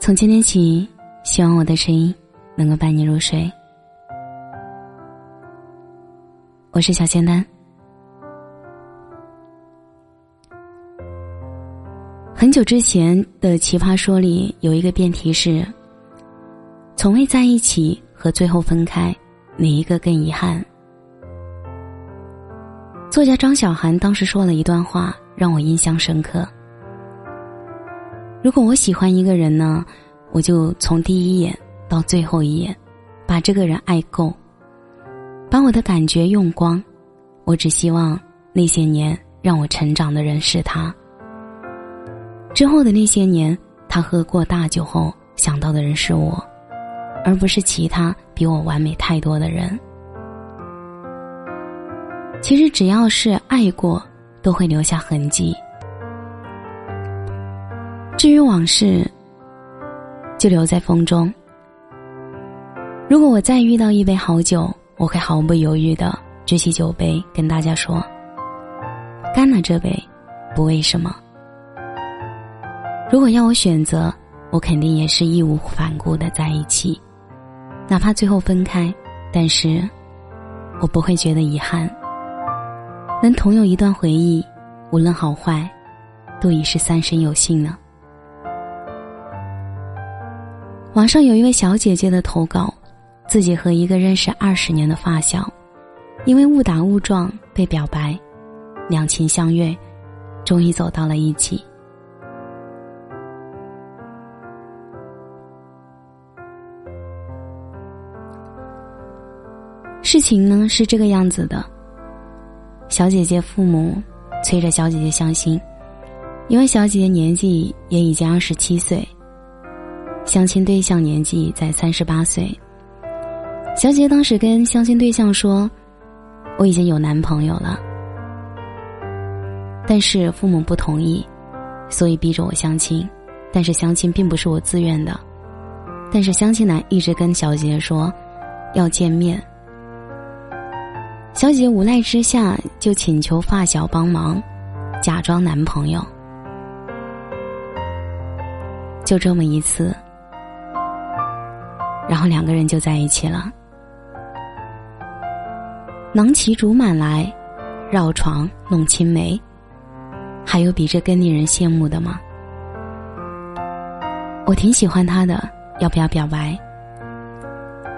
从今天起，希望我的声音能够伴你入睡。我是小仙丹。很久之前的奇葩说里有一个辩题是：从未在一起和最后分开，哪一个更遗憾？作家张小涵当时说了一段话，让我印象深刻。如果我喜欢一个人呢，我就从第一眼到最后一眼，把这个人爱够，把我的感觉用光。我只希望那些年让我成长的人是他。之后的那些年，他喝过大酒后想到的人是我，而不是其他比我完美太多的人。其实只要是爱过，都会留下痕迹。至于往事，就留在风中。如果我再遇到一杯好酒，我会毫不犹豫的举起酒杯，跟大家说：“干了这杯，不为什么。”如果要我选择，我肯定也是义无反顾的在一起，哪怕最后分开，但是我不会觉得遗憾。能同有一段回忆，无论好坏，都已是三生有幸了。网上有一位小姐姐的投稿，自己和一个认识二十年的发小，因为误打误撞被表白，两情相悦，终于走到了一起。事情呢是这个样子的。小姐姐父母催着小姐姐相亲，因为小姐姐年纪也已经二十七岁，相亲对象年纪在三十八岁。小姐当时跟相亲对象说：“我已经有男朋友了，但是父母不同意，所以逼着我相亲。但是相亲并不是我自愿的，但是相亲男一直跟小姐说要见面。”小姐姐无奈之下，就请求发小帮忙，假装男朋友。就这么一次，然后两个人就在一起了。囊骑竹马来，绕床弄青梅，还有比这更令人羡慕的吗？我挺喜欢他的，要不要表白？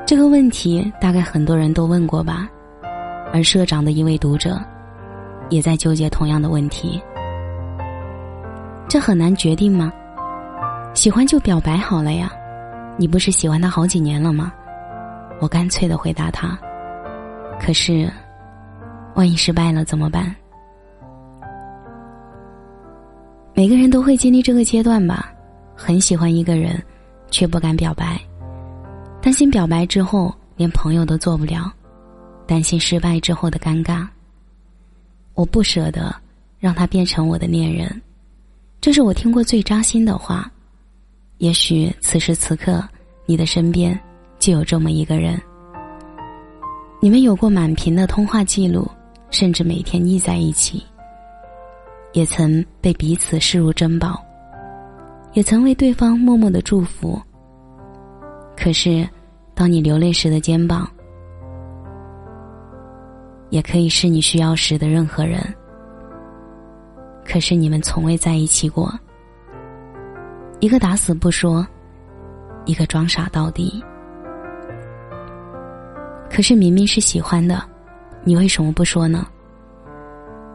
这个问题大概很多人都问过吧。而社长的一位读者，也在纠结同样的问题。这很难决定吗？喜欢就表白好了呀，你不是喜欢他好几年了吗？我干脆的回答他。可是，万一失败了怎么办？每个人都会经历这个阶段吧，很喜欢一个人，却不敢表白，担心表白之后连朋友都做不了。担心失败之后的尴尬，我不舍得让他变成我的恋人，这是我听过最扎心的话。也许此时此刻，你的身边就有这么一个人，你们有过满屏的通话记录，甚至每天腻在一起，也曾被彼此视如珍宝，也曾为对方默默的祝福。可是，当你流泪时的肩膀。也可以是你需要时的任何人，可是你们从未在一起过。一个打死不说，一个装傻到底。可是明明是喜欢的，你为什么不说呢？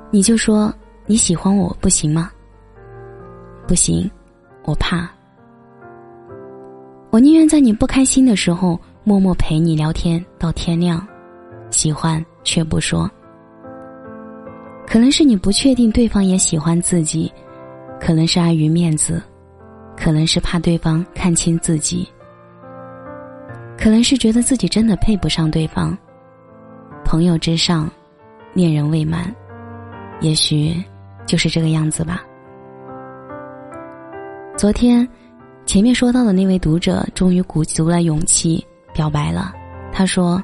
你就说你喜欢我不行吗？不行，我怕。我宁愿在你不开心的时候默默陪你聊天到天亮，喜欢。却不说，可能是你不确定对方也喜欢自己，可能是碍于面子，可能是怕对方看清自己，可能是觉得自己真的配不上对方。朋友之上，恋人未满，也许就是这个样子吧。昨天，前面说到的那位读者终于鼓足了勇气表白了，他说。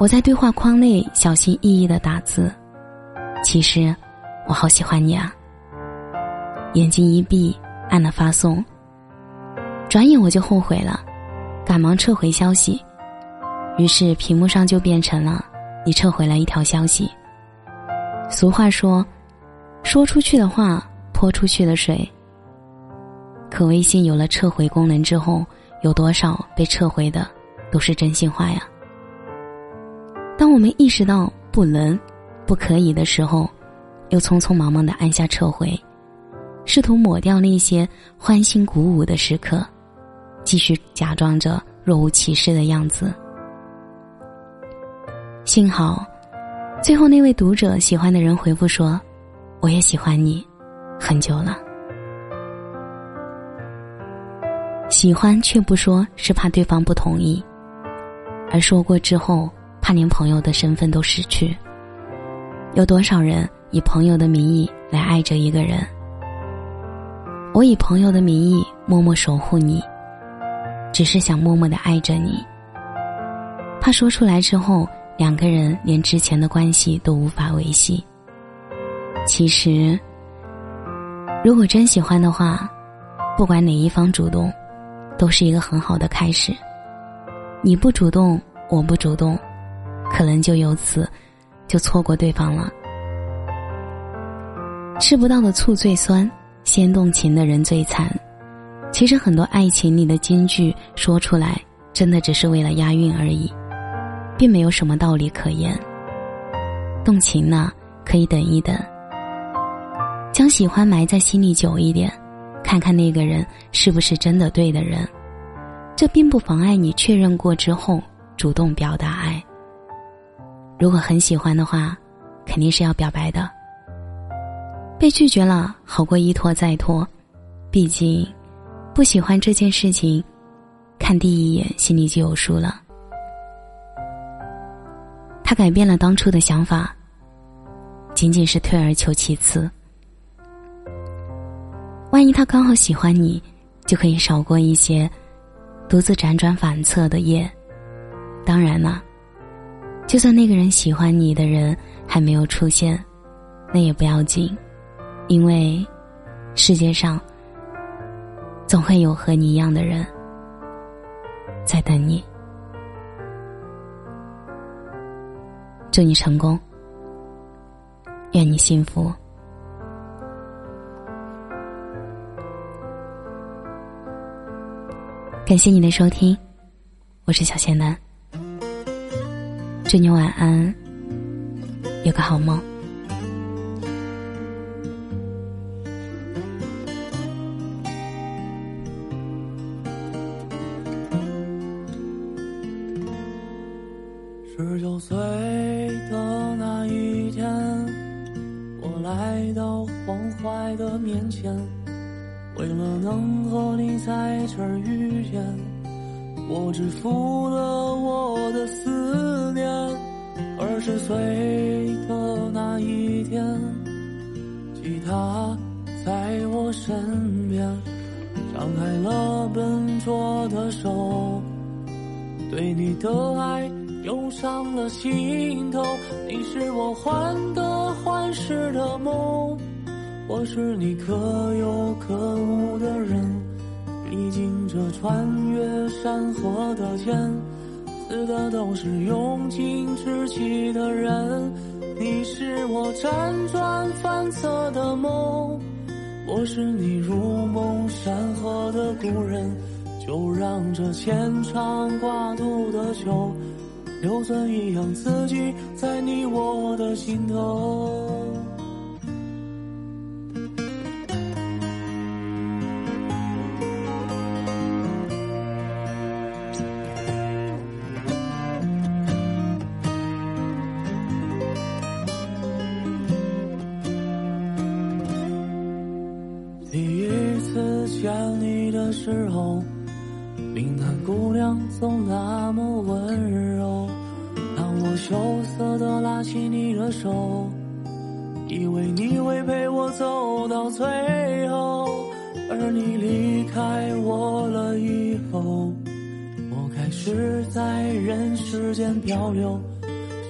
我在对话框内小心翼翼的打字，其实我好喜欢你啊。眼睛一闭，按了发送，转眼我就后悔了，赶忙撤回消息，于是屏幕上就变成了你撤回了一条消息。俗话说，说出去的话泼出去的水。可微信有了撤回功能之后，有多少被撤回的都是真心话呀？当我们意识到不能、不可以的时候，又匆匆忙忙的按下撤回，试图抹掉那些欢欣鼓舞的时刻，继续假装着若无其事的样子。幸好，最后那位读者喜欢的人回复说：“我也喜欢你，很久了。”喜欢却不说，是怕对方不同意；而说过之后，怕连朋友的身份都失去。有多少人以朋友的名义来爱着一个人？我以朋友的名义默默守护你，只是想默默的爱着你。怕说出来之后，两个人连之前的关系都无法维系。其实，如果真喜欢的话，不管哪一方主动。都是一个很好的开始。你不主动，我不主动，可能就由此就错过对方了。吃不到的醋最酸，先动情的人最惨。其实很多爱情里的金句说出来，真的只是为了押韵而已，并没有什么道理可言。动情呢，可以等一等，将喜欢埋在心里久一点。看看那个人是不是真的对的人，这并不妨碍你确认过之后主动表达爱。如果很喜欢的话，肯定是要表白的。被拒绝了好过一拖再拖，毕竟不喜欢这件事情，看第一眼心里就有数了。他改变了当初的想法，仅仅是退而求其次。万一他刚好喜欢你，就可以少过一些独自辗转反侧的夜。当然了，就算那个人喜欢你的人还没有出现，那也不要紧，因为世界上总会有和你一样的人在等你。祝你成功，愿你幸福。感谢你的收听，我是小仙男。祝你晚安，有个好梦。十九岁的那一天，我来到黄淮的面前。为了能和你在这儿遇见，我支付了我的思念。二十岁的那一天，吉他在我身边，张开了笨拙的手，对你的爱涌上了心头。你是我患得患失的梦。我是你可有可无的人，历经这穿越山河的剑，死的都是用尽志气的人。你是我辗转反侧的梦，我是你如梦山河的故人。就让这牵肠挂肚的酒，硫酸一样刺激在你我的心头。第一次见你的时候，岭南姑娘总那么温柔。当我羞涩的拉起你的手，以为你会陪我走到最后。而你离开我了以后，我开始在人世间漂流，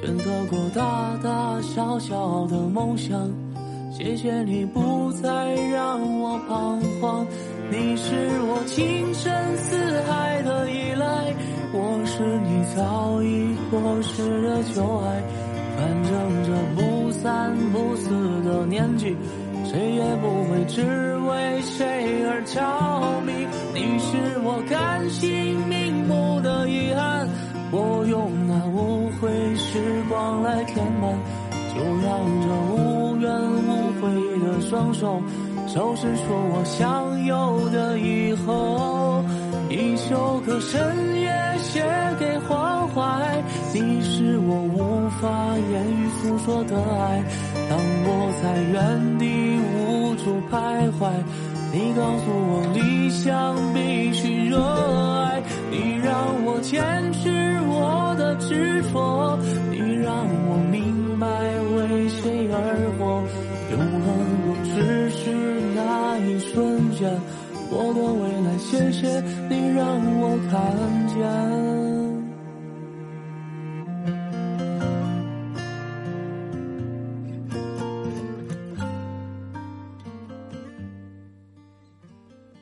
选择过大大小小的梦想。谢谢你不再让我彷徨。你是我情深似海的依赖，我是你早已过时的旧爱。反正这不三不四的年纪，谁也不会只为谁而着迷。你是我甘心瞑目的遗憾，我用那无悔时光来填满，就让这无怨无悔的双手。都是说我想有的以后，一首歌深夜写给黄淮。你是我无法言语诉说的爱，当我在原地无助徘徊，你告诉我理想必须热爱，你让我坚持我的执着，你让我明你让我看见。